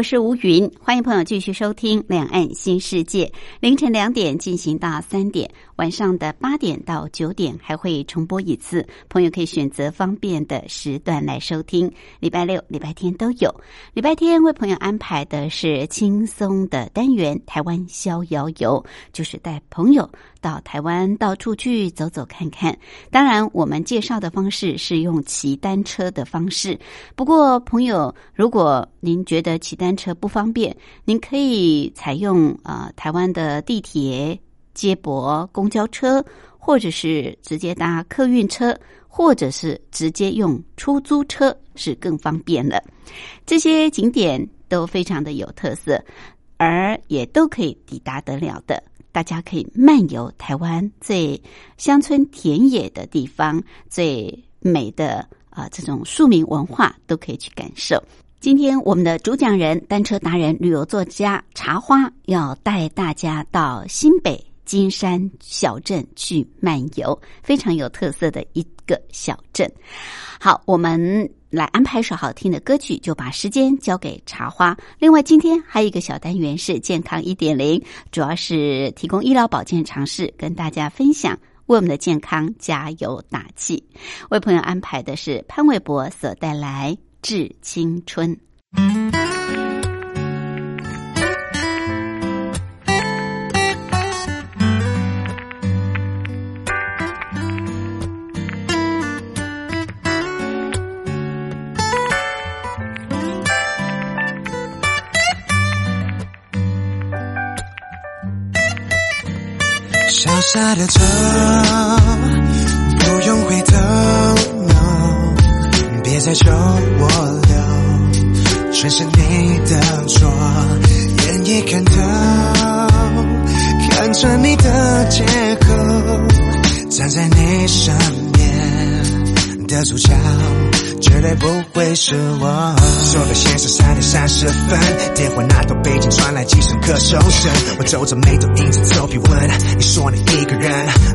我是吴云，欢迎朋友继续收听《两岸新世界》，凌晨两点进行到三点，晚上的八点到九点还会重播一次，朋友可以选择方便的时段来收听。礼拜六、礼拜天都有。礼拜天为朋友安排的是轻松的单元《台湾逍遥游》，就是带朋友到台湾到处去走走看看。当然，我们介绍的方式是用骑单车的方式。不过，朋友，如果您觉得骑单车不方便，您可以采用啊台湾的地铁、接驳、公交车，或者是直接搭客运车，或者是直接用出租车，是更方便了。这些景点都非常的有特色，而也都可以抵达得了的。大家可以漫游台湾最乡村田野的地方，最美的啊这种庶民文化都可以去感受。今天我们的主讲人、单车达人、旅游作家茶花要带大家到新北金山小镇去漫游，非常有特色的一个小镇。好，我们来安排一首好听的歌曲，就把时间交给茶花。另外，今天还有一个小单元是健康一点零，主要是提供医疗保健常识，跟大家分享，为我们的健康加油打气。为朋友安排的是潘玮柏所带来。致青春。小小的车，不用回头，no，。别再求我留，全是你的错，眼已看透，看穿你的借口，站在你身边的主角。绝对不会是我。说的现实三点三十分，电话那头背景传来几声咳嗽声。我皱着眉头，硬着头皮问：你说你一个人，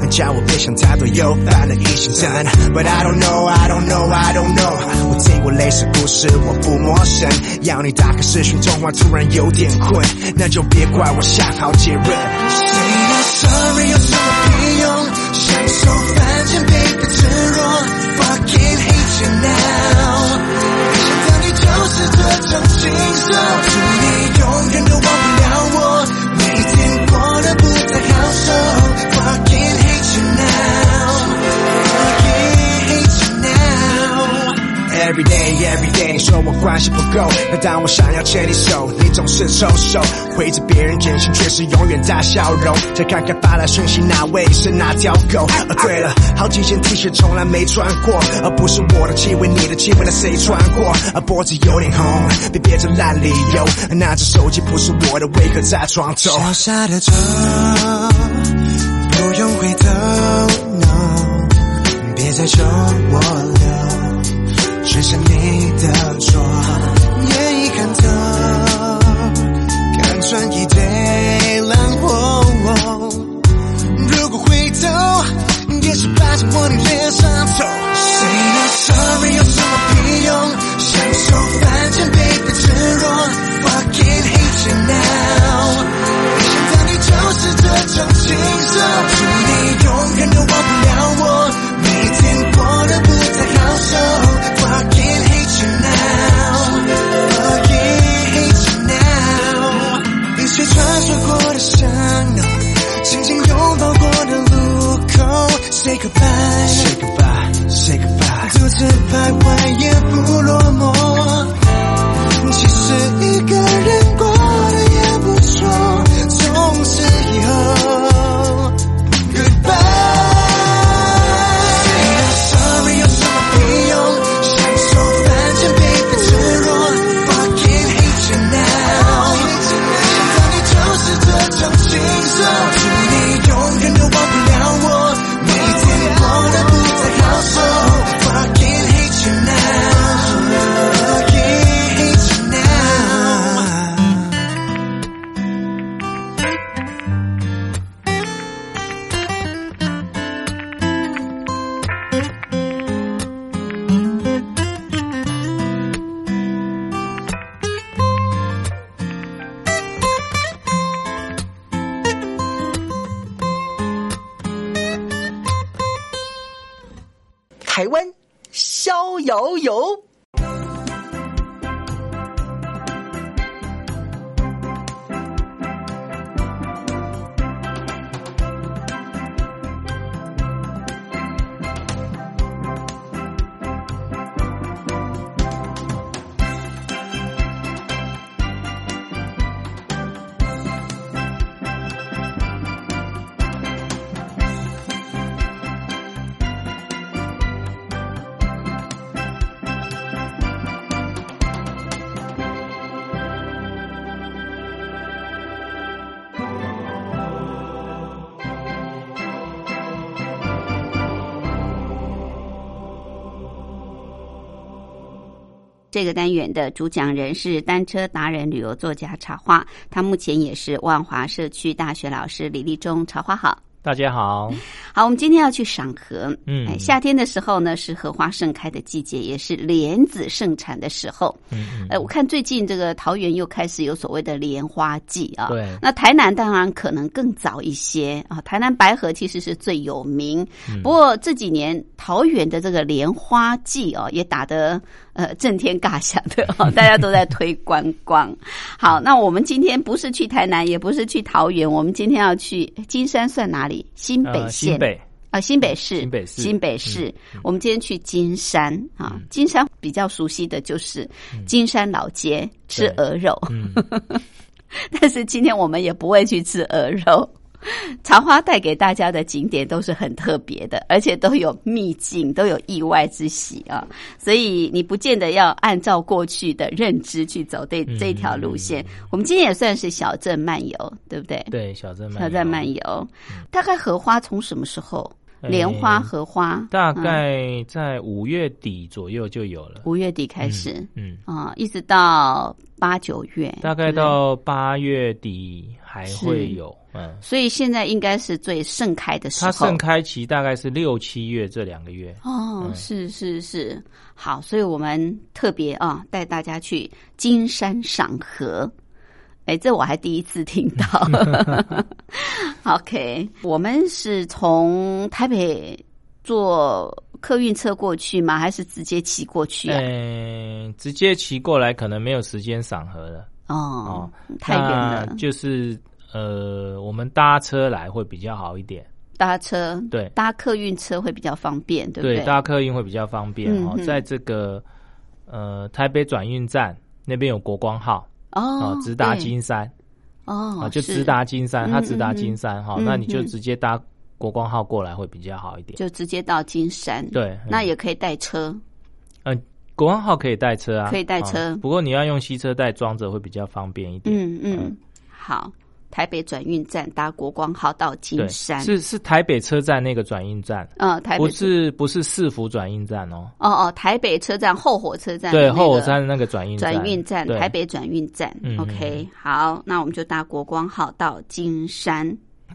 叫我别想太多，又犯了疑心症。But I don't know, I don't know, I don't know。我听过类似故事，我不陌生。要你打开视讯通话，突然有点困，那就别怪我下好结论。Say no sorry 有什么屁用？享受反正被迫赤裸现在想你就是这种景色，祝你。Every day, every day，你说我关系不够，但当我想要牵你手，你总是抽手。回着别人简讯，却是永远大笑容。再看看发来讯息，哪位是哪条狗？哦，对了，好几件 T 恤从来没穿过，而不是我的气味，你的气味，那谁穿过？啊，脖子有点红，别憋着烂理由。拿着手机不是我的，为何在床头？小小的车，不用回头，no，别再求我留，全是你的错，眼已看透。看穿一堆烂货，如果回头，也是拍在我的脸上头。谁的 sorry 有什么屁用？享受反正被迫赤裸，Fucking hate you now。没想到你就是这种禽兽，祝你永远都忘不了的巷弄，紧紧拥抱过的路口，Say goodbye，Say goodbye，Say goodbye，独自徘徊也不落寞。其实一个人台湾逍遥游。这个单元的主讲人是单车达人、旅游作家茶花，他目前也是万华社区大学老师李立忠。茶花好。大家好，好，我们今天要去赏荷。嗯哎，夏天的时候呢，是荷花盛开的季节，也是莲子盛产的时候。嗯嗯，呃，我看最近这个桃园又开始有所谓的莲花季啊。对那台南当然可能更早一些啊。台南白河其实是最有名，嗯不过这几年桃园的这个莲花季哦，也打得呃震天尬响的 哦，大家都在推观光。好，那我们今天不是去台南，也不是去桃园，我们今天要去金山，算哪里？新北呃县。新北啊，新北市，新北市新北市。嗯我们今天去金山啊，金山比较熟悉的就是金山老街吃鹅肉，嗯，但是今天我们也不会去吃鹅肉。茶花带给大家的景点都是很特别的，而且都有秘境，都有意外之喜啊！所以你不见得要按照过去的认知去走这嗯这条路线。我们今天也算是小镇漫游，对不对？对，小镇漫小镇漫游游，大概荷花从什么时候？呃莲花、荷花，大嗯概在五月底左右就有了，五月底开始嗯，啊、一直到八九月，大概到八月底还会有，嗯，所以现在应该是最盛开的时候。它盛开期大概是六七月这两个月，哦，嗯。是是是，好，所以我们特别啊带大家去金山赏荷。哎，这我还第一次听到。OK，我们是从台北坐客运车过去吗？还是直接骑过去啊？嗯，直接骑过来可能没有时间赏荷了，哦，太远了，就是呃，我们搭车来会比较好一点，搭车对搭客运车会比较方便，对不对，对？搭客运会比较方便哦在这个呃台北转运站那边有国光号哦啊，，直达金山。哦啊，就直达金山，嗯它直达嗯金山哈嗯，那你就嗯直接搭国光号过来会比较好一点。就直接到金山。，对，嗯那也可以带车。嗯国光号可以带车啊，可以带车。啊不过你要用西车带装着会比较方便一点。嗯。嗯，好，台北转运站搭国光号到金，山。是是台北车站那个转运站，嗯，台北不是不是市府转运站哦，哦哦，台北车站后火车站的对，后火车站那个转运转运站，台北转运站。嗯 OK，好，那我们就搭国光号到金山。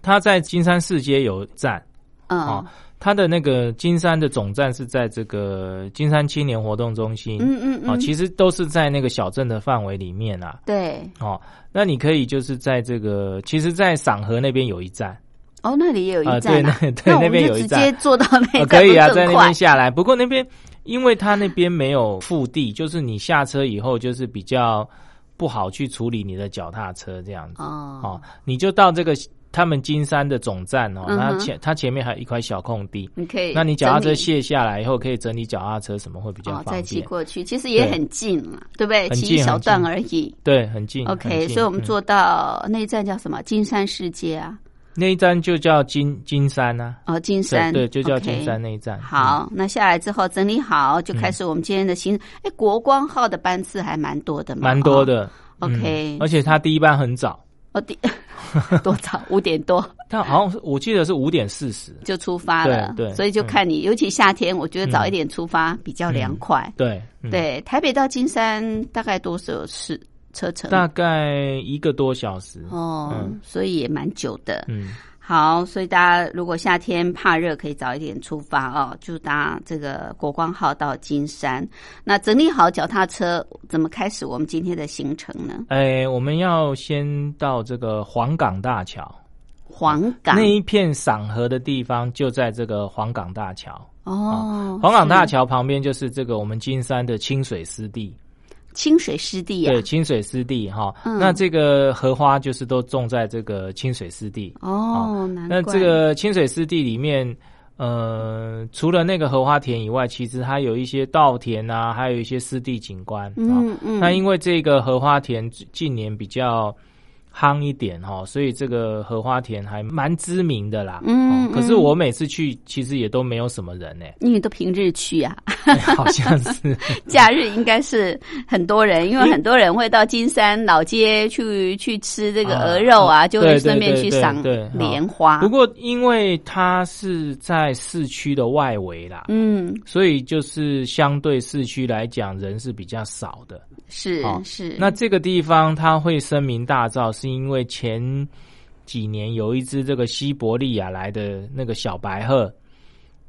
它在金山市街有站嗯、哦，它的那个金山的总站是在这个金山青年活动中心，嗯，嗯嗯哦，其实都是在那个小镇的范围里面啊。对，哦，那你可以就是在这个，其实，在赏河那边有一站，哦，那里也有一啊站啊，对那 对那边有一站直接站坐到那 一呃，可以啊，在那边下来。不过那边，因为它那边没有腹地，就是你下车以后，就是比较不好去处理你的脚踏车这样子。哦哦，你就到这个他们金山的总站哦，那前它前面还有一块小空地，你可以，那你脚踏车卸下来以后，可以整理脚踏车，什么会比较哦，再方便？骑过去，其实也很近嘛，对不对？很骑一小段而已。对，很近。OK，所以我们坐到那一站叫什么？金山世界啊，那一站就叫金金山啊，哦，金山，对对，就叫金山那一站。好，那下来之后整理好，就开始我们今天的行。哎、国光号的班次还蛮多的嗯，嘛，蛮多哦。的。OK 嗯而且它第一班很早，哦，第 多早？五点多但好像是我记得是五点四十。就出发了，对对所以就看你，尤其夏天，我觉得早一点出发比较凉快。对，嗯，对，台北到金山大概多少是车程？大概一个多小时。哦，嗯所以也蛮久的。嗯，好，所以大家如果夏天怕热，可以早一点出发哦，就搭这个国光号到金山。那整理好脚踏车，怎么开始我们今天的行程呢？哎，我们要先到这个黄港大桥。黄冈那一片赏荷的地方就在这个黄冈大桥。哦，黄冈大桥旁边就是这个我们金山的清水湿地，清水湿地啊对，，清水湿地哈。嗯那这个荷花就是都种在这个清水湿地。哦，难怪那这个清水湿地里面，呃，除了那个荷花田以外，其实它有一些稻田啊，还有一些湿地景观。啊嗯嗯，那因为这个荷花田近年比较夯一点哈，所以这个荷花田还蛮知名的啦。嗯哦可是嗯我每次去，其实也都没有什么人呢、因为都平日去啊，好像是。假日应该是很多人，因为很多人会到金山老街去去吃这个啊鹅肉啊，就会顺便去赏莲花。不过因为它是在市区的外围啦，嗯，所以就是相对市区来讲，人是比较少的。是好是，那这个地方它会声名大噪，是因为前几年有一只这个西伯利亚来的那个小白鹤，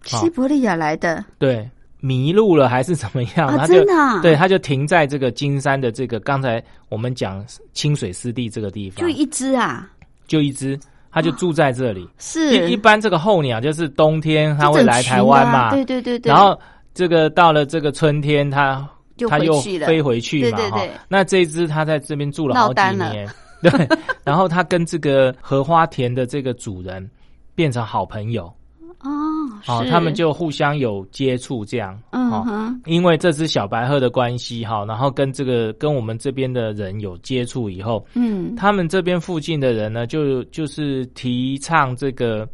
西伯利亚来的？对，迷路了还是怎么样？啊，它就真的啊？对，它就停在这个金山的这个刚才我们讲清水湿地这个地方，就一只啊，就一只，它就住在这里。是。一一般这个候鸟就是冬天它会来台湾嘛，对对对对，然后这个到了这个春天，它就它又飞回去嘛，哈。那这一只它在这边住了好几年，对，然后它跟这个荷花田的这个主人变成好朋友，哦，哦，他们就互相有接触这样，哦。因为这只小白鹤的关系哈，然后跟这个跟我们这边的人有接触以后，嗯。他们这边附近的人呢，就就是提倡这个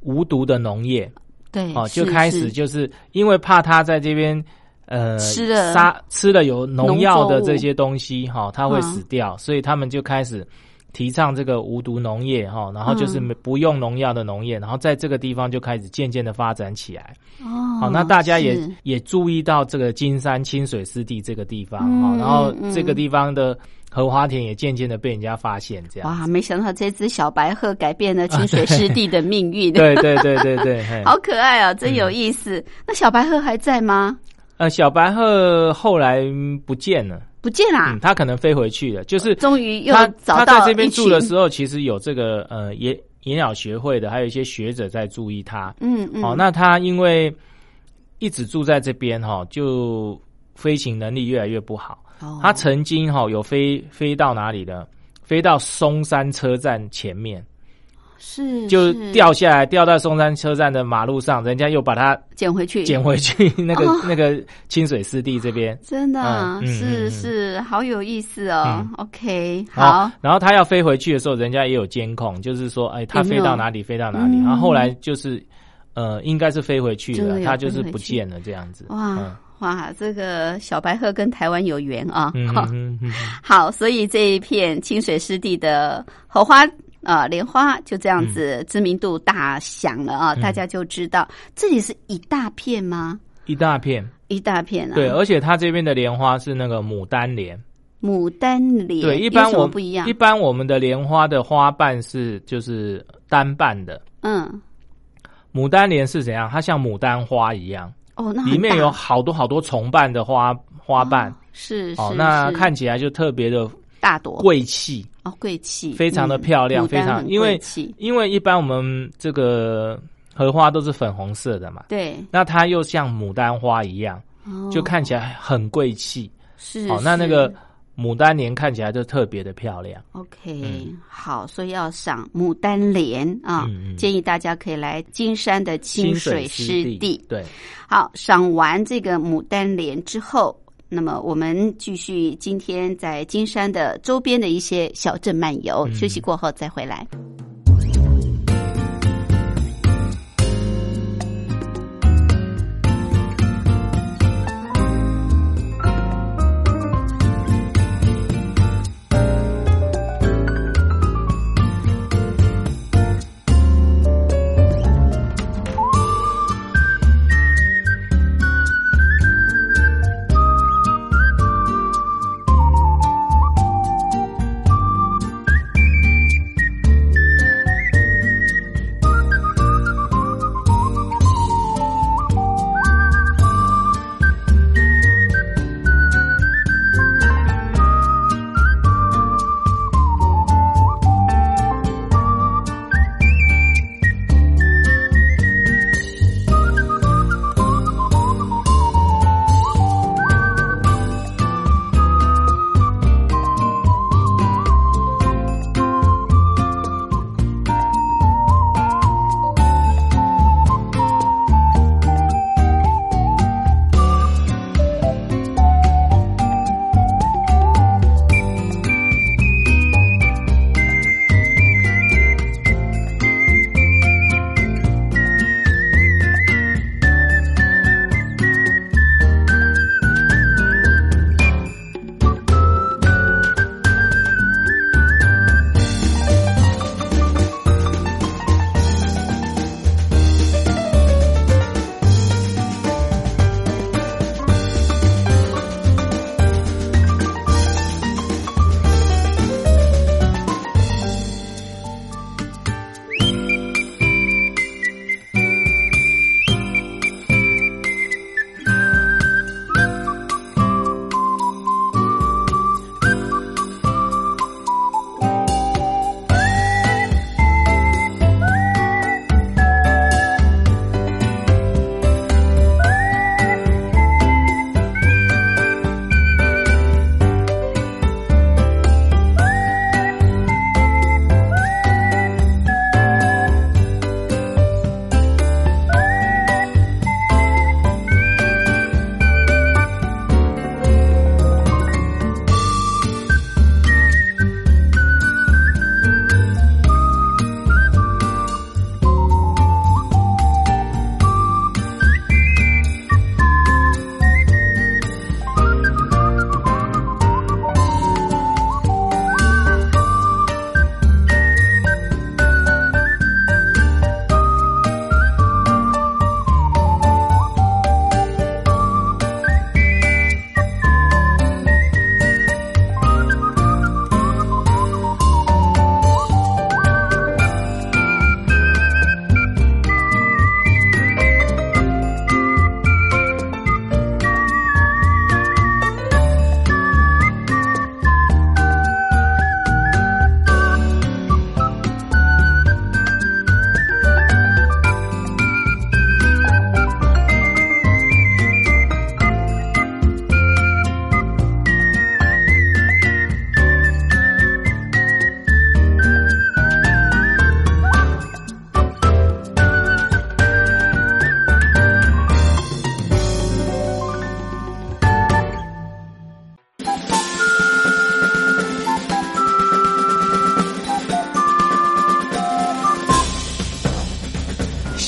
无毒的农业，对，哦，就是开始就是因为怕他在这边呃吃了杀吃了有农药的这些东西哈、它会嗯死掉，所以他们就开始提倡这个无毒农业哈、然后就是不用农药的农业，然后在这个地方就开始渐渐的发展起来。哦，好、那大家也也注意到这个金山清水湿地这个地方哈、嗯然后嗯这个地方的荷花田也渐渐的被人家发现，这样。哇，没想到这只小白鹤改变了清水 湿地的命运，对对对对对，好可爱啊，真有意思。那小白鹤还在吗？呃，小白鹤后来嗯不见了。不见啦嗯，，它可能飞回去了，就是终于又他找到他在这边住的时候，其实有这个呃野野鸟学会的，还有一些学者在注意它。嗯嗯，哦，那它因为一直住在这边哈、就飞行能力越来越不好。哦他曾经哈、有飞飞到哪里呢？飞到松山车站前面，是就掉下来，掉到松山车站的马路上，人家又把它捡回去，捡回去 那个、哦那个清水湿地这边。真的啊、嗯嗯是是，好有意思哦。嗯 OK，好，然后他要飞回去的时候，人家也有监控，就是说，哎，他飞到哪里，飞到哪里。嗯然后后来就是，呃，应该是飞回去了，他就是不见了这样子。哇、嗯哇，这个小白鹤跟台湾有缘啊。嗯好 好，所以这一片清水湿地的荷花。呃，莲花就这样子知名度大响了啊，嗯大家就知道这里是一大片吗？一大片。一大片啊，对，而且它这边的莲花是那个牡丹莲。牡丹莲，对，一般我不一样一？般我们的莲花的花瓣是就是单瓣的，嗯，牡丹莲是怎样？它像牡丹花一样，哦，那里面有好多好多重瓣的花花瓣。是哦，是那看起来就特别的大朵。贵气。哦，贵气，非常的嗯漂亮非常因为因为一般我们这个荷花都是粉红色的嘛，对，那它又像牡丹花一样，哦。就看起来很贵气。是哦，那那个牡丹莲看起来就特别的漂亮。OK，、嗯。好，所以要赏牡丹莲啊，嗯嗯。建议大家可以来金山的清水湿湿地。对，好，赏完这个牡丹莲之后，那么我们继续今天在金山的周边的一些小镇漫游。嗯休息过后再回来。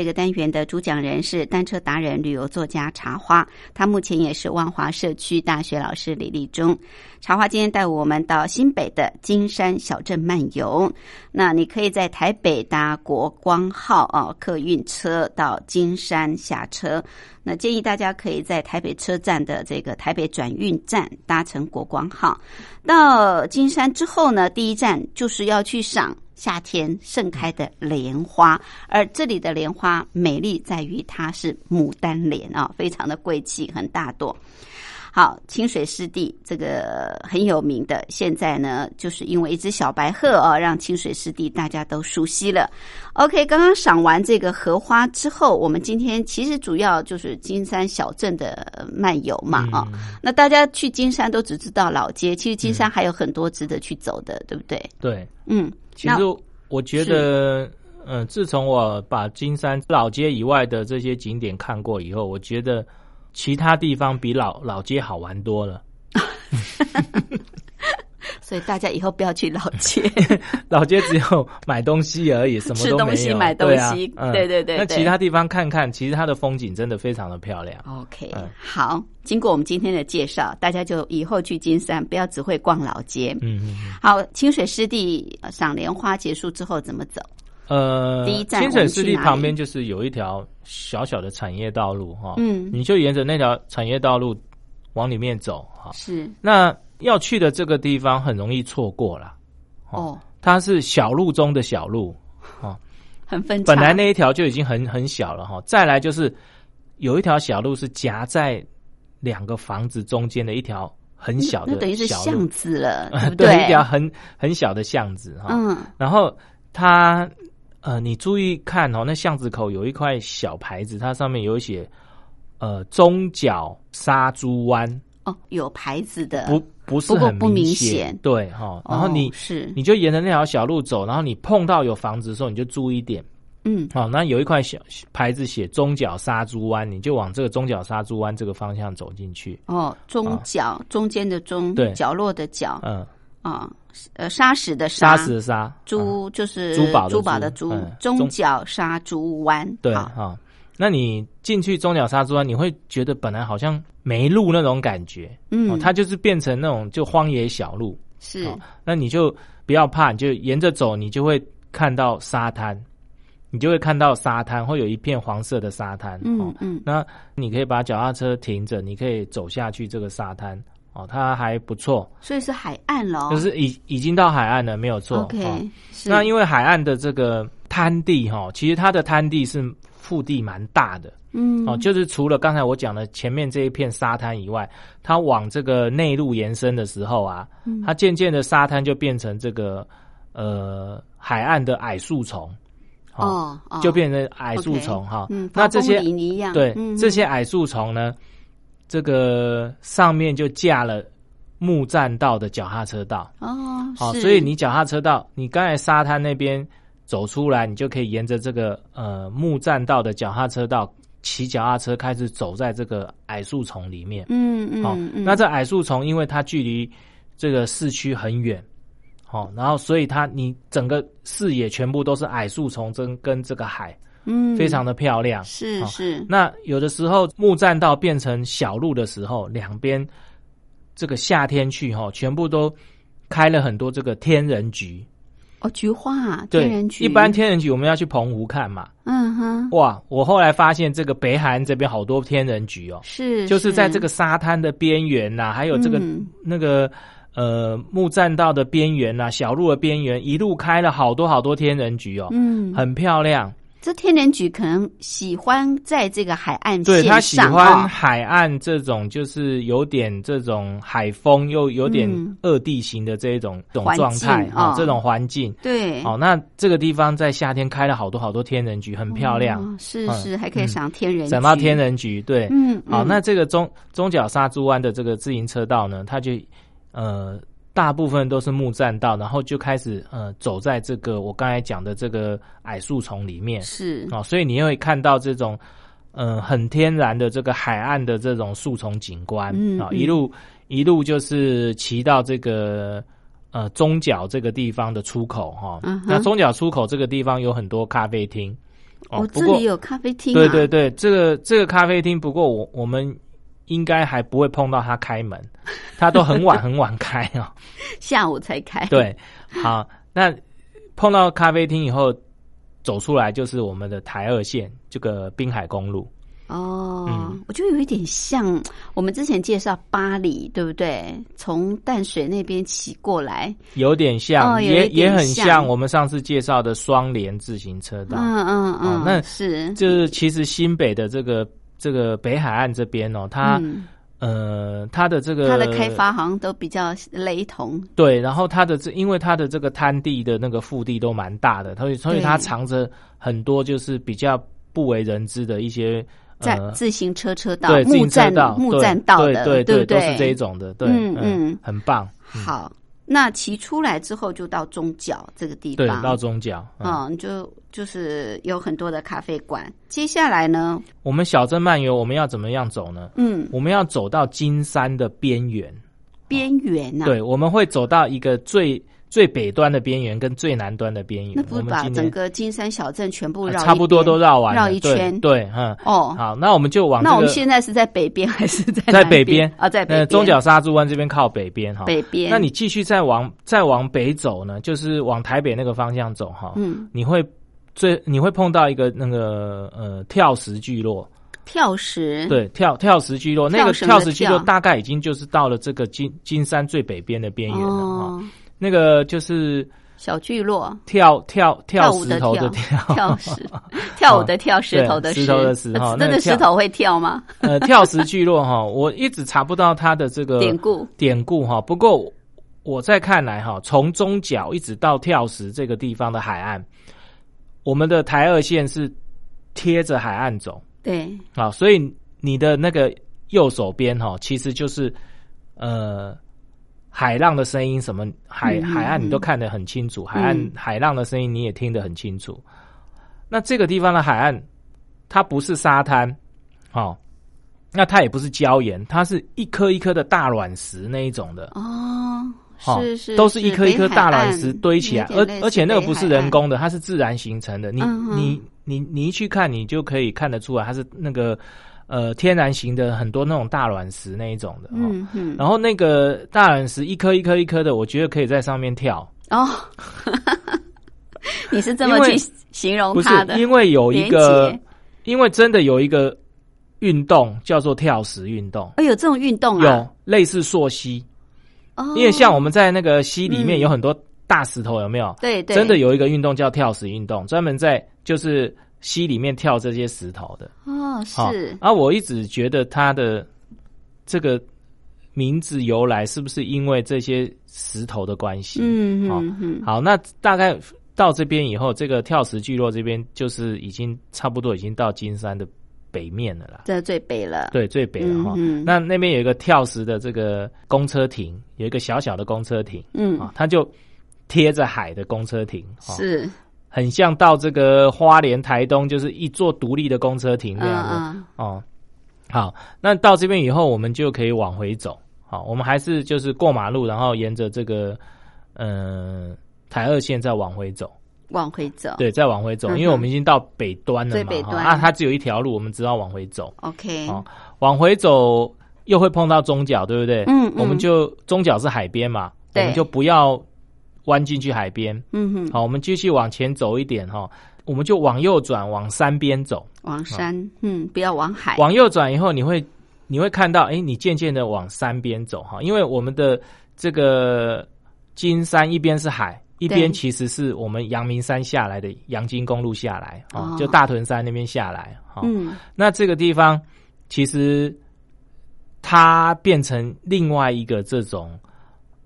这个单元的主讲人是单车达人、旅游作家茶花，他目前也是万华社区大学老师李立忠。茶花今天带我们到新北的金山小镇漫游。那你可以在台北搭国光号啊客运车到金山下车。那建议大家可以在台北车站的这个台北转运站搭乘国光号到金山之后呢，第一站就是要去赏。夏天盛开的莲花，而这里的莲花美丽在于它是牡丹莲啊，非常的贵气，很大朵。好，清水湿地这个很有名的，现在呢，就是因为一只小白鹤啊，让清水湿地大家都熟悉了。OK，刚刚赏完这个荷花之后，我们今天其实主要就是金山小镇的漫游嘛啊。那大家去金山都只知道老街，其实金山还有很多值得去走的，对不对？对，嗯。其实我觉得，嗯，自从我把金山老街以外的这些景点看过以后，我觉得其他地方比老老街好玩多了。所以大家以后不要去老街，老街只有买东西而已，什么都没有。吃东西、买东西，对对对。那其他地方看看，其实它的风景真的非常的漂亮。OK，好，经过我们今天的介绍，大家就以后去金山不要只会逛老街。嗯嗯。好，清水湿地赏莲花结束之后怎么走？呃，第一站清水湿地旁边就是有一条小小的产业道路哈。嗯，你就沿着那条产业道路往里面走哈。是。那要去的这个地方很容易错过了，哦，它是小路中的小路，哦，很分。本来那一条就已经很很小了哈，再来就是有一条小路是夹在两个房子中间的一条很小的，那等于是巷子了，对，一条很很小的巷子哈。嗯，然后它呃，你注意看哦，那巷子口有一块小牌子，它上面有写呃中角杀猪湾。哦，有牌子的，不不是很明显，对哈。然后你是你就沿着那条小路走，然后你碰到有房子的时候，你就注意点，嗯，好，那有一块小牌子写中角杀猪湾，你就往这个中角杀猪湾这个方向走进去。哦，中角中间的中，对，角落的角，嗯啊，呃，沙石的沙，沙石的沙，珠就是珠宝珠宝的珠，中角沙猪湾，对哈。那你进去中角沙洲湾，你会觉得本来好像没路那种感觉，嗯，它就是变成那种就荒野小路，是。那你就不要怕，你就沿着走，你就会看到沙滩，你就会看到沙滩，会有一片黄色的沙滩，嗯嗯。那你可以把脚踏车停着，你可以走下去这个沙滩，哦，它还不错。所以是海岸喽，就是已已经到海岸了，没有错。OK，那因为海岸的这个滩地哈，其实它的滩地是。腹地蛮大的，嗯，哦，就是除了刚才我讲的前面这一片沙滩以外，它往这个内陆延伸的时候啊，它渐渐的沙滩就变成这个呃海岸的矮树丛，哦，就变成矮树丛哈。那这些对这些矮树丛呢，这个上面就架了木栈道的脚踏车道。哦，好，所以你脚踏车道，你刚才沙滩那边。走出来，你就可以沿着这个呃木栈道的脚踏车道骑脚踏车，开始走在这个矮树丛里面。嗯嗯，好，那这矮树丛因为它距离这个市区很远，好，然后所以它你整个视野全部都是矮树丛跟跟这个海，嗯，非常的漂亮。是是。那有的时候木栈道变成小路的时候，两边这个夏天去哈，全部都开了很多这个天人菊。哦，菊花，天人菊。一般天人菊我们要去澎湖看嘛。嗯哼。哇，我后来发现这个北海岸这边好多天人菊哦。是。就是在这个沙滩的边缘呐，还有这个那个呃木栈道的边缘呐，小路的边缘，一路开了好多好多天人菊哦，嗯，很漂亮。这天人菊可能喜欢在这个海岸对线他喜欢海岸这种，就是有点这种海风，又有点嗯二地形的这一种这种环状态啊这种环境。对，哦，那这个地方在夏天开了好多好多天人菊，很漂亮，哦是嗯是，还可以嗯。赏天人菊，赏到天人菊。对，嗯，好，嗯。那这个中中角沙珠湾的这个自行车道呢，它就呃大部分都是木栈道，然后就开始呃走在这个我刚才讲的这个矮树丛里面。是。哦，所以你会看到这种呃很天然的这个海岸的这种树丛景观。啊、嗯嗯。一路一路就是骑到这个。呃，中角这个地方的出口哈，那中角出口这个地方有很多咖啡厅。哦，这里有咖啡厅、啊，对对对，这个这个咖啡厅，不过我我们应该还不会碰到他开门，他都很晚 很晚开啊、下午才开，，对，好，那碰到咖啡厅以后，走出来就是我们的台二线这个滨海公路。哦，嗯。我觉得有一点像我们之前介绍巴黎，对不对？从淡水那边骑过来，有点像，也也很像像。我们上次介绍的双联自行车道。嗯嗯嗯，哦那是。就是其实新北的这个这个北海岸这边哦，它、嗯呃它的这个它的开发好像都比较雷同，对，然后它的这因为它的这个滩地的那个腹地都蛮大的，所以所以它藏着很多就是比较不为人知的一些在呃自行车车道、木栈道、木栈道的，对对都是这一种的，对，嗯嗯嗯。很棒，好，那骑出来之后就到中角这个地对，方，到中角，嗯，嗯，就就是有很多的咖啡馆。接下来呢，我们小镇漫游我们要怎么样走呢？嗯，我们要走到金山的边缘，边缘呐，，对，我们会走到一个最最北端的边缘跟最南端的边缘，那不是把整个金山小镇全部绕差不多都绕完了，绕一圈？对，嗯，哦。好，那我们就往这个那我们现在是在北边还是在在北边。啊？在北边，呃中角沙洲湾这边靠北边哈，北边。那你继续再往再往北走呢，就是往台北那个方向走哈，嗯，你会最你会碰到一个那个呃跳石聚落，跳石，，对，跳跳石聚落，那个跳石聚落大概已经就是到了这个金金山最北边的边缘了那个就是小聚落，跳跳跳石头的跳。跳，跳石，跳舞的跳，石头的对石。头的石哈呃真的那个石头会跳吗？呃跳石聚落哈，我一直查不到它的这个典故，典故哈。不过我在看来哈，从中角一直到跳石这个地方的海岸，我们的台二线是贴着海岸走。对，啊，所以你的那个右手边哈，其实就是呃海浪的声音，什么海海岸你都嗯看得很清楚，海岸嗯。海浪的声音你也听得很清楚。那这个地方的海岸，它不是沙滩，哦，那它也不是礁岩，它是一颗一颗的大卵石那一种的。哦，哦是是，都是一颗一颗大卵卵石堆起来，而而且那个不是人工的，它是自然形成的。你嗯你你你一去看，你就可以看得出来，它是那个呃天然型的很多那种大卵石那一种的。哦、嗯嗯，然后那个大卵石一颗一颗一颗的，我觉得可以在上面跳。哦，你是这么去形容不是它的？因为有一个，因为真的有一个运动叫做跳石运动，哦，有这种运动啊？有类似溯溪，哦，因为像我们在那个溪里面嗯有很多大石头，有没有？对对，真的有一个运动叫跳石运动，专门在就是溪里面跳这些石头的。哦，是啊，我一直觉得它的这个名字由来是不是因为这些石头的关系？好嗯嗯嗯，好，那大概到这边以后，这个跳石聚落这边就是已经差不多已经到金山的北面的啦。这最北了。对，最北了哈。嗯嗯那那边有一个跳石的这个公车亭，有一个小小的公车亭嗯，啊，它就贴着海的公车亭，哦是，很像到这个花莲、台东，就是一座独立的公车亭那嗯样的、嗯，哦。好，那到这边以后，我们就可以往回走。好，我们还是就是过马路，然后沿着这个嗯、呃台二线再往回走。往回走。对，再往回走，嗯因为我们已经到北端了嘛。最北端哈啊，它只有一条路，我们只好往回走。，OK，哦，往回走又会碰到中角，对不对？嗯嗯我们就中角是海边嘛，我们就不要弯进去海边。嗯哼，好，我们继续往前走一点哈，我们就往右转，往山边走。往山，嗯，不要往海。往右转以后，你会你会看到，哎，你渐渐的往山边走哈，因为我们的这个金山一边是海，一边其实是我们阳明山下来的阳金公路下来啊、哦。就大屯山那边下来哈、嗯，那这个地方其实它变成另外一个这种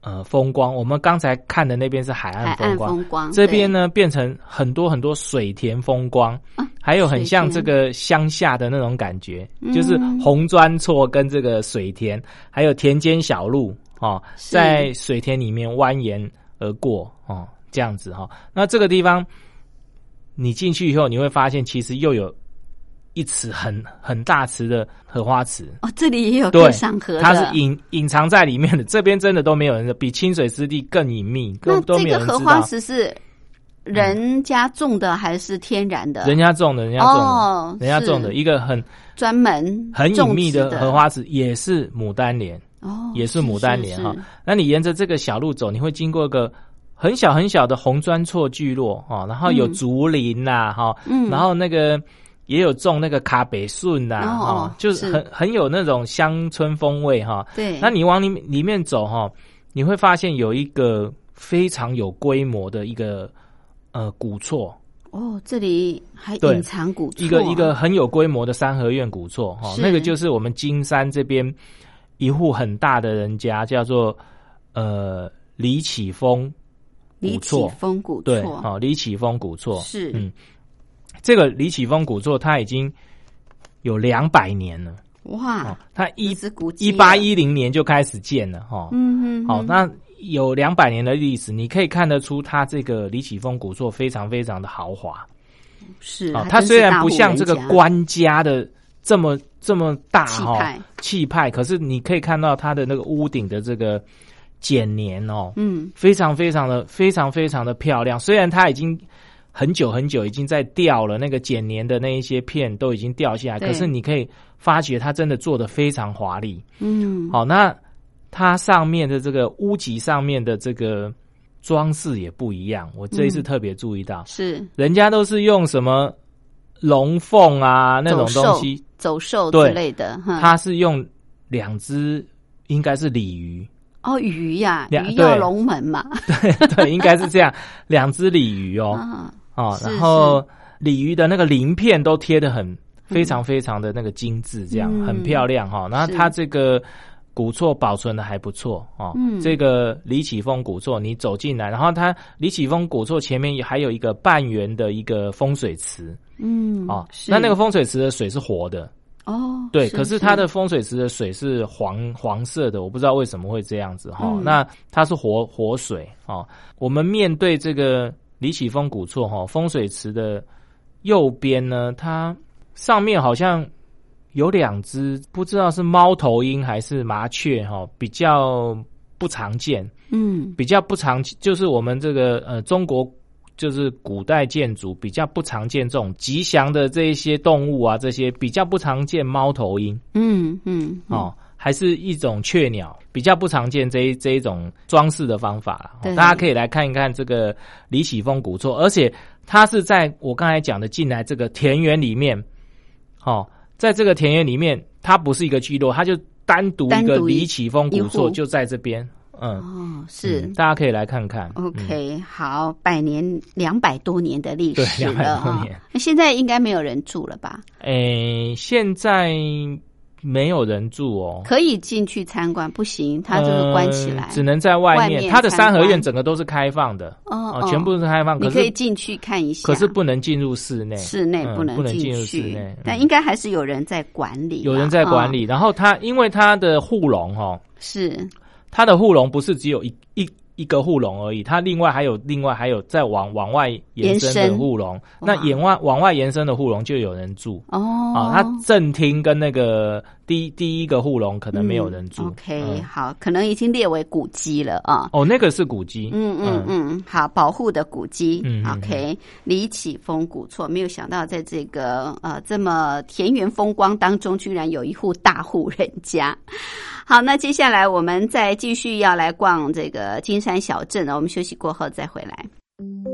呃风光。我们刚才看的那边是海海岸风光，岸风光这边呢变成很多很多水田风光，啊还有很像这个乡下的那种感觉，嗯。就是红砖厝跟这个水田，还有田间小路哦，在水田里面蜿蜒而过哦，这样子哈、那这个地方你进去以后，你会发现其实又有一池很很大池的荷花池。哦，这里也有对可以赏荷的，它是隐隐藏在里面的，这边真的都没有人的，比清水湿地更隐秘，那更都这没有人知个荷花。池是人家种的还是天然的？人家种的，人家种的，哦人家种的一个很专门很隐秘的荷花池，也是牡丹莲，哦，也是牡丹莲是哈。那你沿着这个小路走，你会经过一个很小很小的红砖错聚落哈，然后有嗯竹林呐哈，嗯。然后那个也有种那个卡北顺呐哦哈，就是是。很很有那种乡村风味哈。对，那你往里里面走哈，你会发现有一个非常有规模的一个呃古厝，哦，这里还对。隐藏古厝啊。一个一个很有规模的三合院古厝哈，是。那个就是我们金山这边一户很大的人家，叫做呃李启峰李启古厝，峰古对，好哦，李启峰古厝是嗯，这个李启峰古厝它已经有两百年了哦哇，，它一一只古迹一八一零年就开始建了哈，嗯嗯，好，嗯那有两百年的历史，你可以看得出它这个李启峰古厝非常非常的豪华。是哦，它虽然不像这个官家的这么这么大哈气派气派，可是你可以看到它的那个屋顶的这个剪年哦，嗯。非常非常的非常非常的漂亮。虽然它已经很久很久已经在掉了，那个剪年的那一些片都已经掉下来，可是你可以发觉它真的做的非常华丽。嗯，好，那它上面的这个屋脊上面的这个装饰也不一样，我这一次嗯。特别注意到，是。人家都是用什么龙凤啊那种东西，走兽之类的，哈，它是用两只，应该是鲤鱼，哦鱼呀，两鱼跃龙门嘛，对 对，应该是这样，两只鲤鱼哦，啊，哦，然后鲤鱼的那个鳞片都贴的很非常非常的那个精致，这样、嗯。很漂亮哈、然后它这个古厝保存的还不错哦。嗯。这个李启峰古厝，你走进来，然后它李启峰古厝前面也还有一个半圆的一个风水池。嗯哦。是。那那个风水池的水是活的，哦，对，可是它的风水池的水是黄黄色的，我不知道为什么会这样子哈、嗯那它是活活水哦。我们面对这个李启峰古厝哈，风水池的右边呢，它上面好像有两只，不知道是猫头鹰还是麻雀哈，比较不常见，嗯比较不常，就是我们这个呃中国。就是古代建筑比较不常见这种吉祥的这一些动物啊，这些比较不常见猫头鹰嗯嗯。哦，还是一种雀鸟，比较不常见这一这一种装饰的方法了、哦大家可以来看一看这个李启峰古厝，而且它是在我刚才讲的进来这个田园里面，哦，在这个田园里面，它不是一个聚落，它就单独一个李启峰古厝就在这边，嗯，哦是嗯。大家可以来看看。嗯 OK，好，百年两百多年的历史了200多啊年！那现在应该没有人住了吧？诶，现在没有人住哦，可以进去参观，不行，它这个关起来呃。只能在外面。外面它的三合院整个都是开放的，哦哦，全部是开放，你可是可以进去看一下，可是不能进入室内，室内嗯不能不能进入去室内，嗯但应该还是有人在管理，有人在管理。哦然后它因为它的护笼哦，是它的护笼不是只有一一一个护笼而已，它另外还有另外还有再往往外延伸的护笼。那哇延外往外延伸的护笼就有人住。哦，啊，它正厅跟那个第第一个护龙可能没有人住。嗯 OK，、嗯好，可能已经列为古迹了啊。哦，那个是古迹。嗯嗯嗯，好，保护的古迹。OK，李启峰古厝，没有想到在这个呃这么田园风光当中，居然有一户大户人家。好，那接下来我们再继续要来逛这个金山小镇了我们休息过后再回来。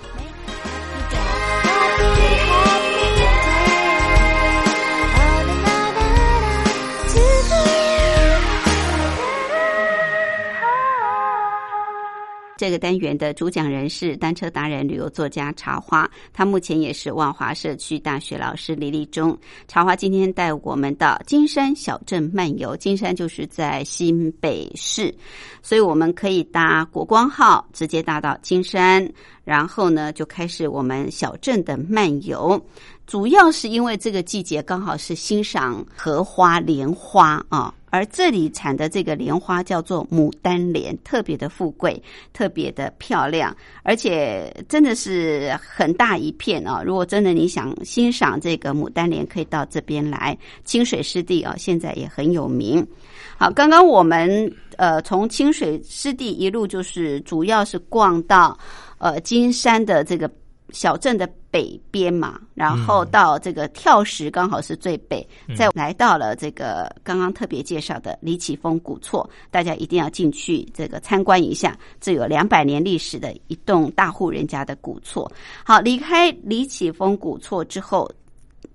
Yeah. 这个单元的主讲人是单车达人、旅游作家茶花，他目前也是万华社区大学老师李立忠。茶花今天带我们到金山小镇漫游，金山就是在新北市，所以我们可以搭国光号直接搭到金山，然后呢就开始我们小镇的漫游。主要是因为这个季节刚好是欣赏荷花、莲花啊。而这里产的这个莲花叫做牡丹莲，特别的富贵，特别的漂亮，而且真的是很大一片啊！如果真的你想欣赏这个牡丹莲，可以到这边来。清水湿地啊，现在也很有名。好，刚刚我们呃从清水湿地一路就是主要是逛到呃金山的这个。小镇的北边嘛，然后到这个跳石刚好是最北，再来到了这个刚刚特别介绍的李启峰古厝，大家一定要进去这个参观一下，这有两百年历史的一栋大户人家的古厝。好，离开李启峰古厝之后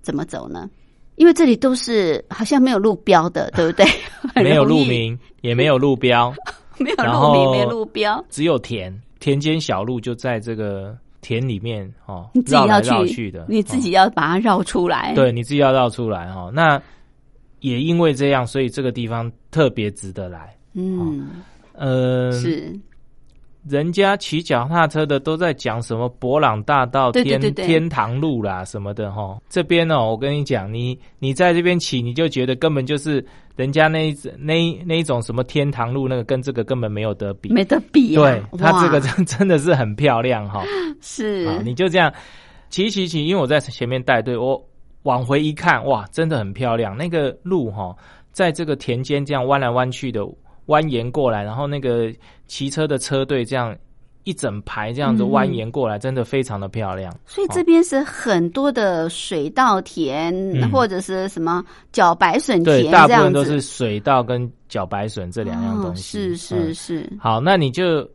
怎么走呢？因为这里都是好像没有路标的，对不对？没有路名，也没有路标，没有路名，没有路标，只有田田间小路就在这个。田里面哦，你自己要去的，你自己要把它绕出来。对，你自己要绕出来哦。那也因为这样，所以这个地方特别值得来。嗯，呃，是。人家骑脚踏车的都在讲什么博朗大道、天天堂路啦什么的哈。这边哦，我跟你讲，你你在这边骑，你就觉得根本就是人家那一那那一种什么天堂路，那个跟这个根本没有得比，没得比。对，它这个真真的是很漂亮哈。是，你就这样骑骑骑，因为我在前面带队，我往回一看，哇，真的很漂亮。那个路哈，在这个田间这样弯来弯去的。蜿蜒过来，然后那个骑车的车队这样一整排这样子蜿蜒过来，真的非常的漂亮。所以这边是很多的水稻田或者是什么茭白笋田，对，大部分都是水稻跟茭白笋这两样东西。是是是。好，那你就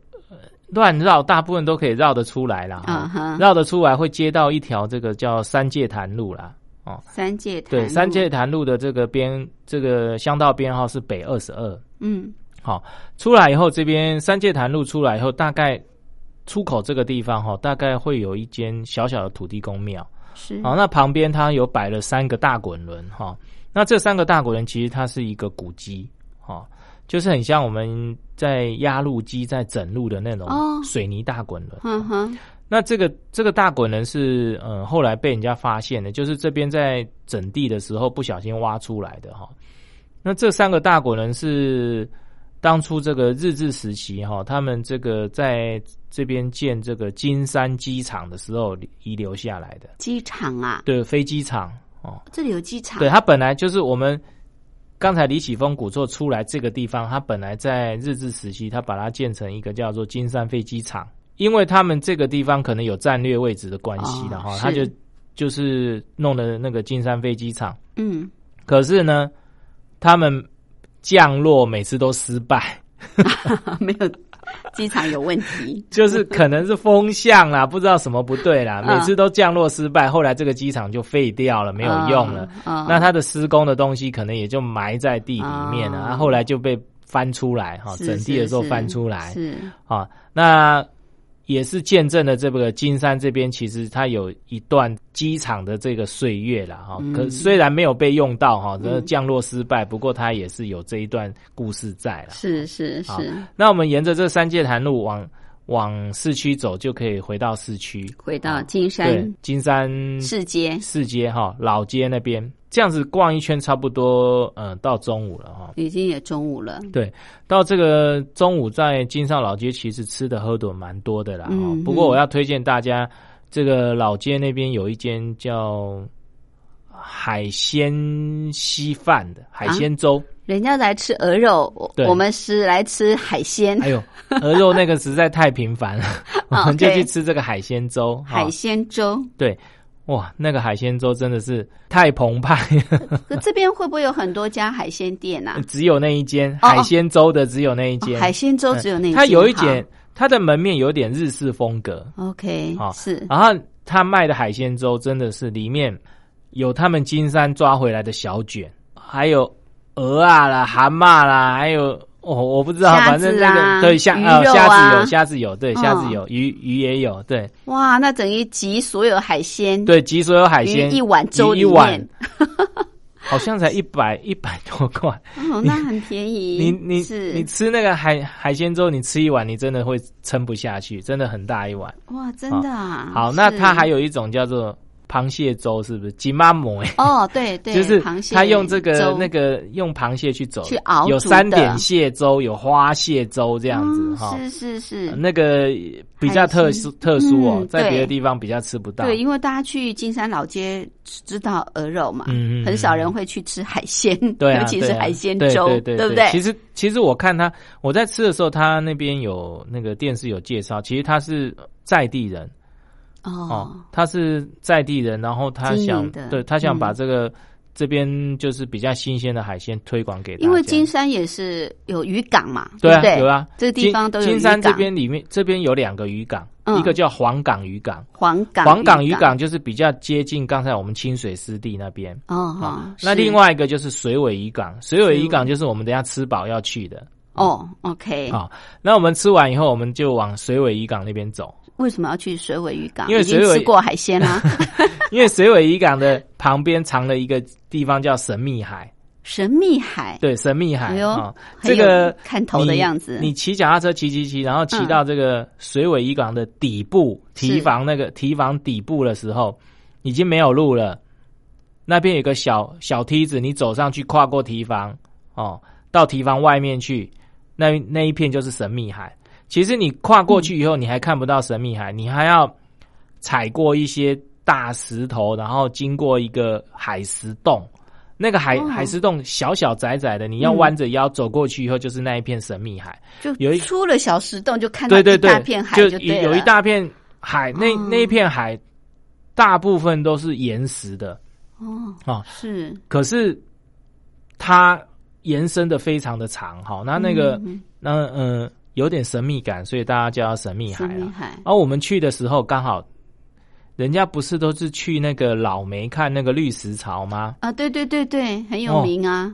乱绕，大部分都可以绕得出来了。哈，绕得出来会接到一条这个叫三界潭路啦。哦，三界潭对三界潭路的这个边，这个乡道编号是北二十二。嗯。好，出来以后，这边三界潭路出来以后，大概出口这个地方哈，大概会有一间小小的土地公庙。是，好，那旁边它有摆了三个大滚轮哈。那这三个大滚轮其实它是一个古迹，哈，就是很像我们在压路机在整路的那种水泥大滚轮。嗯哼。那这个这个大滚轮是呃后来被人家发现的，就是这边在整地的时候不小心挖出来的哈。那这三个大滚轮是。当初这个日治时期哈，他们这个在这边建这个金山机场的时候遗留下来的机场啊，对，飞机场哦，这里有机场。对，它本来就是我们刚才李启峰古厝出来这个地方，它本来在日治时期，它把它建成一个叫做金山飞机场，因为他们这个地方可能有战略位置的关系的哈，他就就是弄的那个金山飞机场。嗯，可是呢，他们。降落每次都失败，没有机场有问题，就是可能是风向啦，不知道什么不对啦，嗯。每次都降落失败，后来这个机场就废掉了，没有用了。嗯那它的施工的东西可能也就埋在地里面了，哦然后后来就被翻出来哈，整地的时候翻出来是。啊。那也是见证了这个金山这边其实它有一段机场的这个岁月了哈。嗯可虽然没有被用到哈，这个降落失败，不过它也是有这一段故事在了。是是是，那我们沿着这三界潭路往往市区走，就可以回到市区。回到金对山，金山市街市街哈，老街那边这样子逛一圈，差不多呃到中午了哈。已经也中午了，对，到这个中午在金上老街，其实吃的喝的蛮多的啦。嗯哦，不过我要推荐大家，这个老街那边有一间叫海鲜稀饭的海鲜粥，人家来吃鹅肉，我们是来吃海鲜，哎呦，鹅肉那个实在太频繁了，我们就去吃这个海鲜粥。海鲜粥。对，哇，那个海鲜粥真的是太澎湃了。可这边会不会有很多家海鲜店啊？只有那一间海鲜粥的，只有那一间。哦海鲜粥只有那一间它有一好点，它的门面有点日式风格，OK，好是然后他卖的海鲜粥真的是里面有他们金山抓回来的小卷，还有鹅啊啦、蛤蟆啦，还有哦，我不知道，反正子那啊个对虾啊虾子有虾子有，对虾子嗯有鱼鱼也有，对哇，那等于集所有海鲜对，集所有海鲜一碗粥里一一碗面，好像才一百一百多块。哦，那很便宜。你你是你吃那个海海鲜粥，你吃一碗，你真的会撑不下去，真的很大一碗。哇，真的啊。好，那它还有一种叫做螃蟹粥，是不是？吉妈馍哎，哦，对对，就是螃蟹他用这个那个用螃蟹去走，去熬有三点蟹粥，有花蟹粥这样子嗯哈。是是是，那个比较特殊特殊哦嗯，在别的地方比较吃不到。对，因为大家去金山老街知道鹅肉嘛，很少人会去吃海鲜，对啊，尤其是海鲜对粥，对对不对？其实其实我看他我在吃的时候，他那边有那个电视有介绍，其实他是在地人哦。哦，，他是在地人，然后他想对他想嗯把这个、这边就是比较新鲜的海鲜推广给大家。因为金山也是有渔港嘛，对啊？有啊，这个地方都有金金山这边里面这边有两个渔港，嗯。一个叫黄港渔港，黄港黄港渔港就是比较接近刚才我们清水湿地那边。哦啊哈，是。那另外一个就是水尾渔港，水尾渔港就是我们等一下吃饱要去的。哦，OK，好，那我们吃完以后，我们就往水尾渔港那边走，为什么要去水尾渔港？因为已尾吃过海鲜啦，因为水尾渔港的旁边藏了一个地方叫神秘海。神秘海，对，神秘海哎呦啊，这个看头的样子你骑脚踏车骑骑骑，然后骑嗯到这个水尾渔港的底部是堤防那个堤防底部的时候，已经没有路了。那边有个小小梯子，你走上去，跨过堤防哦，到堤防外面去，那那一片就是神秘海。其实你跨过去以后，你还看不到神秘海，你还要踩过一些大石头，然后经过一个海石洞。那个海、哦。海石洞小小窄窄的，你要嗯弯着腰走过去以后，就是那一片神秘海。就有一出了小石洞就看到一大片海就有一大片海，那哦。那一片海大部分都是岩石的。哦，啊，是。可是它延伸的非常的长，哈，那那个、嗯那嗯、呃有点神秘感，所以大家叫它神秘海啊。神秘海而我们去的时候刚好，人家不是都是去那个老梅看那个绿石槽吗？啊，对对对对，很有哦名啊，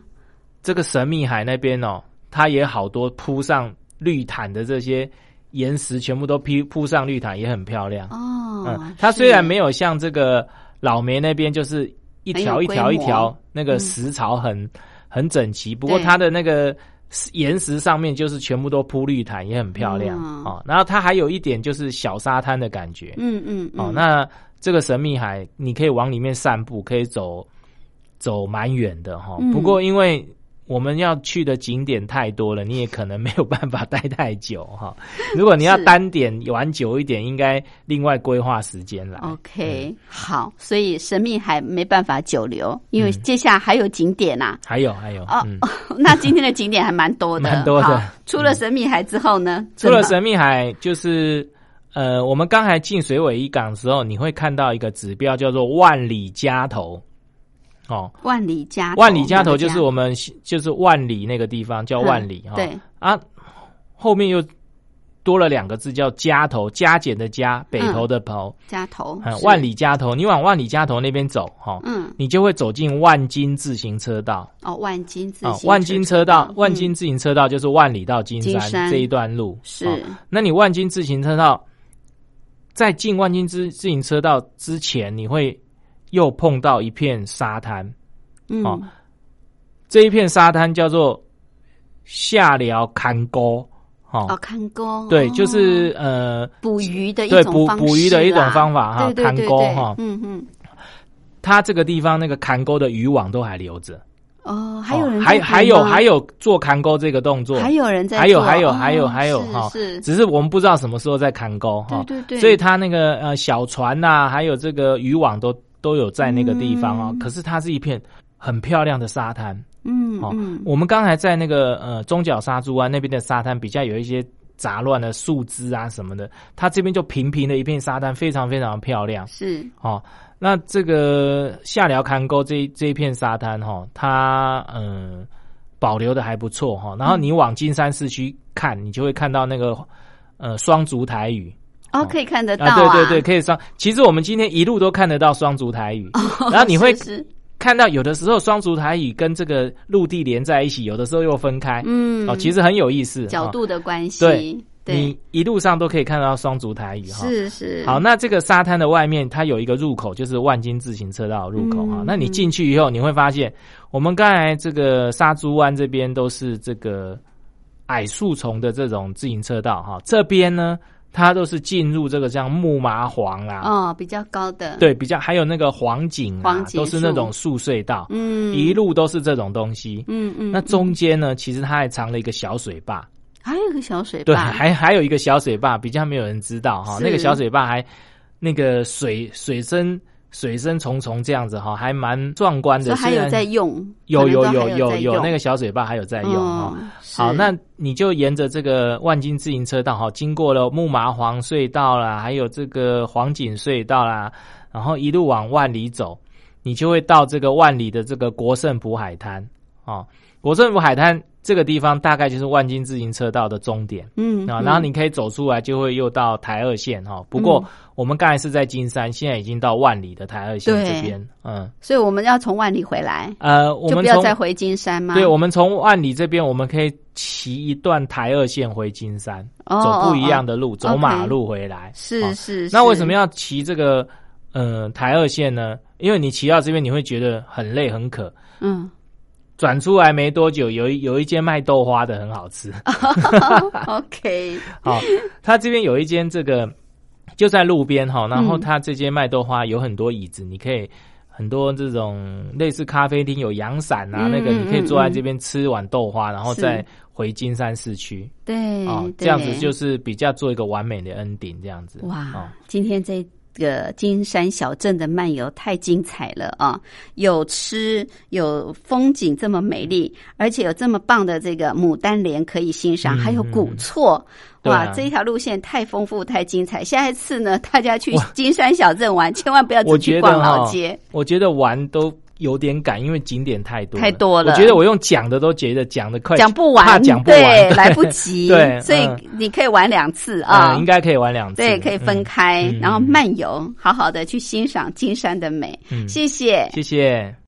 这个神秘海那边哦，它也好多铺上绿毯的这些岩石，全部都铺铺上绿毯，也很漂亮。哦，嗯，它虽然没有有像这个老梅那边就是一条一条一条那个石槽很、很整齐，不过它的那个岩石上面就是全部都铺绿毯，也很漂亮嗯哦。然后它还有一点就是小沙滩的感觉。嗯嗯哦，嗯那这个神秘海，你可以往里面散步，可以走走蛮远的哈、嗯不过因为我们要去的景点太多了，你也可能没有办法待太久哈、如果你要是单点玩久一点，应该另外规划时间来。OK 好，所以神秘海没办法久留，因为嗯接下来还有景点呐。还有还有，哦嗯，那今天的景点还蛮多的，蛮多的好除了神秘海之后呢？除了神秘海，就是呃，我们刚才进水尾一港的时候，你会看到一个指标叫做万里加头。哦。万里家头万里家头就是我们就是万里那个地方叫万里哈、嗯对。啊，后面又多了两个字叫家头，加减的加，北头的头，家头嗯，万里家头，你往万里家头那边走哈、嗯。你就会走进万金自行车道。哦，万金自啊、行万金车道，万嗯金自行车道就是万里到金山。这一段路是。哦。那你万金自行车道，在进万金自自行车道之前，你会又碰到一片沙滩。嗯。哦这一片沙滩叫做下寮坎沟，哦，哦，看沟。对，哦。就是呃，捕鱼的一对捕种方式捕鱼的一种方法哈对对看对。对钩哈。嗯嗯。它这个地方那个坎沟的渔网都还留着，哦，还有人哦还还有还有做坎沟这个动作，还有人在还有还有还有还有是哈。是。只是我们不知道什么时候在坎沟哈，对对对。所以它那个呃小船呐、还有这个渔网都都有在那个地方哦，嗯可是它是一片很漂亮的沙滩。哦嗯哦，我们刚才在那个呃中角沙洲湾那边的沙滩比较有一些杂乱的树枝啊什么的，它这边就平平的一片沙滩，非常非常漂亮是哦。那这个下寮坎沟这这一片沙滩哈、它嗯、呃保留的还不错哈、然后你往金山市区看，你就会看到那个呃双足台语。哦，可以看得到啊，对对对，可以双。其实我们今天一路都看得到双足台语，然后你会看到有的时候双足台语跟这个陆地连在一起，有的时候又分开。嗯哦，其实很有意思。哦角度的关系，对对你一路上都可以看到双足台语哈。是是好，那这个沙滩的外面，它有一个入口，就是万金自行车道入口哈、嗯那你进去以后，你会发现，我们刚才这个沙洲湾这边都是这个矮树丛的这种自行车道哈，这边呢，它都是进入这个像木麻黄啦、哦比较高的。对，比较还有那个黄景啊，黄景都是那种树隧道，嗯。一路都是这种东西。嗯嗯，那中间呢，其实它还藏了一个小水坝，还有一个小水坝？对，还还有一个小水坝，比较没有人知道哈。是。那个小水坝还那个水水深水深重重这样子哈，还蛮壮观的。还有在用，有有有有有那个小水坝还有在用哈。嗯好，那你就沿着这个万金自行车道哈，经过了木麻黄隧道啦，还有这个黄景隧道啦，然后一路往万里走，你就会到这个万里的这个国盛浦海滩哦。国盛浦海滩这个地方大概就是万金自行车道的终点啊，嗯啊然后你可以走出来，就会又到台二线哈。不过嗯我们刚才是在金山，现在已经到万里的台二线对这边，嗯所以我们要从万里回来，呃，我们不要再回金山吗？对，我们从万里这边，我们可以骑一段台二线回金山，哦走不一样的的路，走马路回来。哦是是，那为什是么要骑这个呃台二线呢？因为你骑到这边，你会觉得很累很渴。嗯转出来没多久，有一有一间卖豆花的很好吃。OK 好，他这边有一间这个就在路边哈，然后嗯它这间卖豆花有很多椅子，你可以很多这种类似咖啡厅有阳伞啊，嗯那个你可以嗯坐在这边吃碗豆花，然后再回金山市区。对哦，这样子就是比较做一个完美的 ending，这样子。哇，哦，今天这个金山小镇的漫游太精彩了啊！有吃，有风景这么美丽，而且有这么棒的这个牡丹莲可以欣赏，嗯还有古厝。哇，啊这一条路线太丰富、太精彩。下一次呢，大家去金山小镇玩，千万不要我觉得只去逛老哈街。我觉得玩都有点赶，因为景点太多太多了我觉得我用讲的都觉得讲的快讲不完，怕讲不对，完，来不及，对所以嗯你可以玩两次啊，嗯，应该可以玩两次。对，可以分开，嗯然后漫游，好好的去欣赏金山的美。嗯谢谢。谢谢。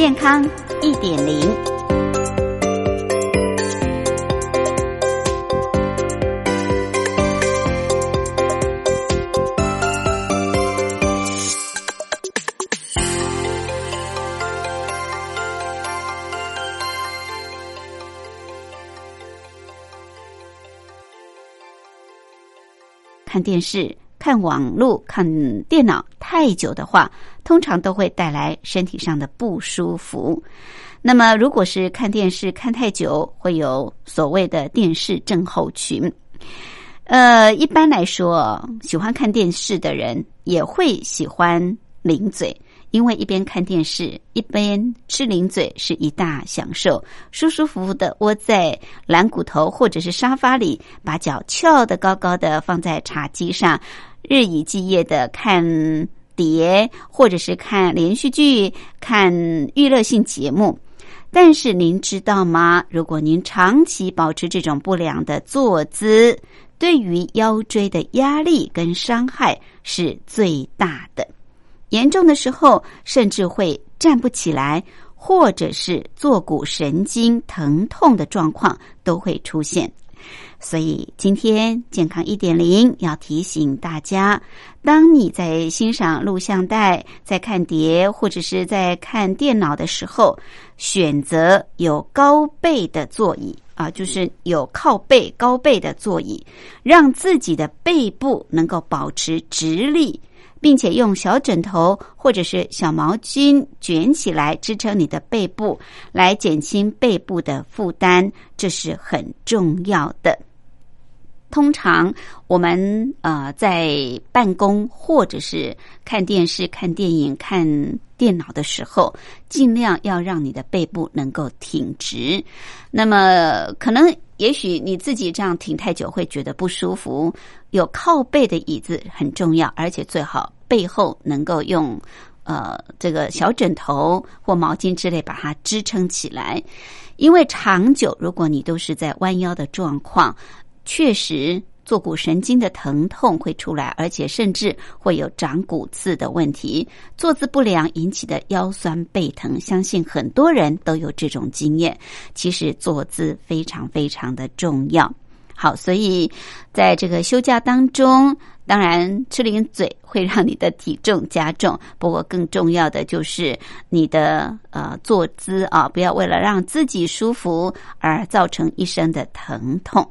健康一点零。看电视、看网络、看电脑太久的话，通常都会带来身体上的不舒服。那么，如果是看电视看太久，会有所谓的电视症候群。呃，一般来说，喜欢看电视的人也会喜欢零嘴，因为一边看电视一边吃零嘴是一大享受，舒舒服服的窝在蓝骨头或者是沙发里，把脚翘得高高的放在茶几上，日以继夜的看碟，或者是看连续剧、看娱乐性节目。但是您知道吗？如果您长期保持这种不良的坐姿，对于腰椎的压力跟伤害是最大的。严重的时候，甚至会站不起来，或者是坐骨神经疼痛的状况都会出现。所以今天健康一点零要提醒大家，当你在欣赏录像带、在看碟或者是在看电脑的时候，选择有高背的座椅啊，就是有靠背、高背的座椅，让自己的背部能够保持直立。并且用小枕头或者是小毛巾卷起来支撑你的背部，来减轻背部的负担，这是很重要的。通常我们呃在办公或者是看电视、看电影、看电脑的时候，尽量要让你的背部能够挺直。那么可能也许你自己这样挺太久会觉得不舒服，有靠背的椅子很重要，而且最好背后能够用呃这个小枕头或毛巾之类把它支撑起来，因为长久如果你都是在弯腰的状况，确实。坐骨神经的疼痛会出来，而且甚至会有长骨刺的问题。坐姿不良引起的腰酸背疼，相信很多人都有这种经验。其实坐姿非常非常的重要。好，所以在这个休假当中，当然吃零嘴会让你的体重加重，不过更重要的就是你的呃坐姿啊，不要为了让自己舒服而造成一身的疼痛。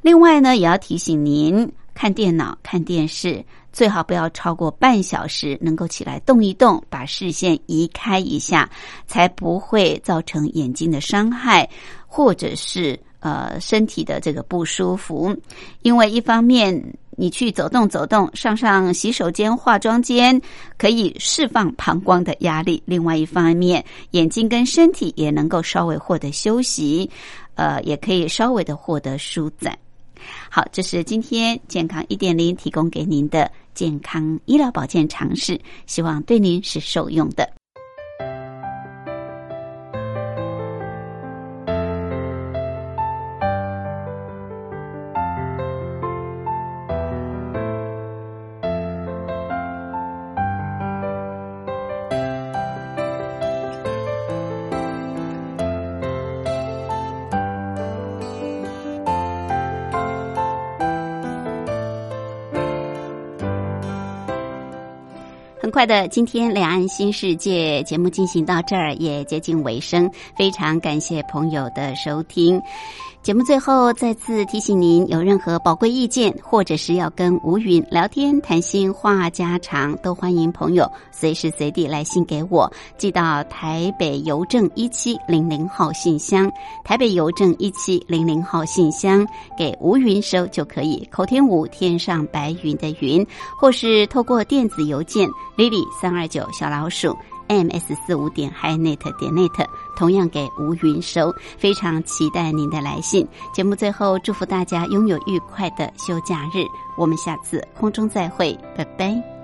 另外呢，也要提醒您，看电脑、看电视最好不要超过半小时，能够起来动一动，把视线移开一下，才不会造成眼睛的伤害，或者是呃身体的这个不舒服。因为一方面你去走动走动，上上洗手间、化妆间，可以释放膀胱的压力；另外一方面，眼睛跟身体也能够稍微获得休息，呃，也可以稍微的获得舒展。好，这是今天健康一点零提供给您的健康医疗保健常识，希望对您是受用的。快的，今天两岸新世界节目进行到这儿也接近尾声，非常感谢朋友的收听。节目最后再次提醒您，有任何宝贵意见，或者是要跟吴云聊天谈心话家常，都欢迎朋友随时随地来信给我，寄到台北邮政一七零零号信箱，台北邮政一七零零号信箱给吴云收就可以。口天吴天上白云的云，或是透过电子邮件 lily 三二九小老鼠。M s 四五点 highnet 点 net，同样给吴云收，非常期待您的来信。节目最后，祝福大家拥有愉快的休假日，我们下次空中再会，拜拜。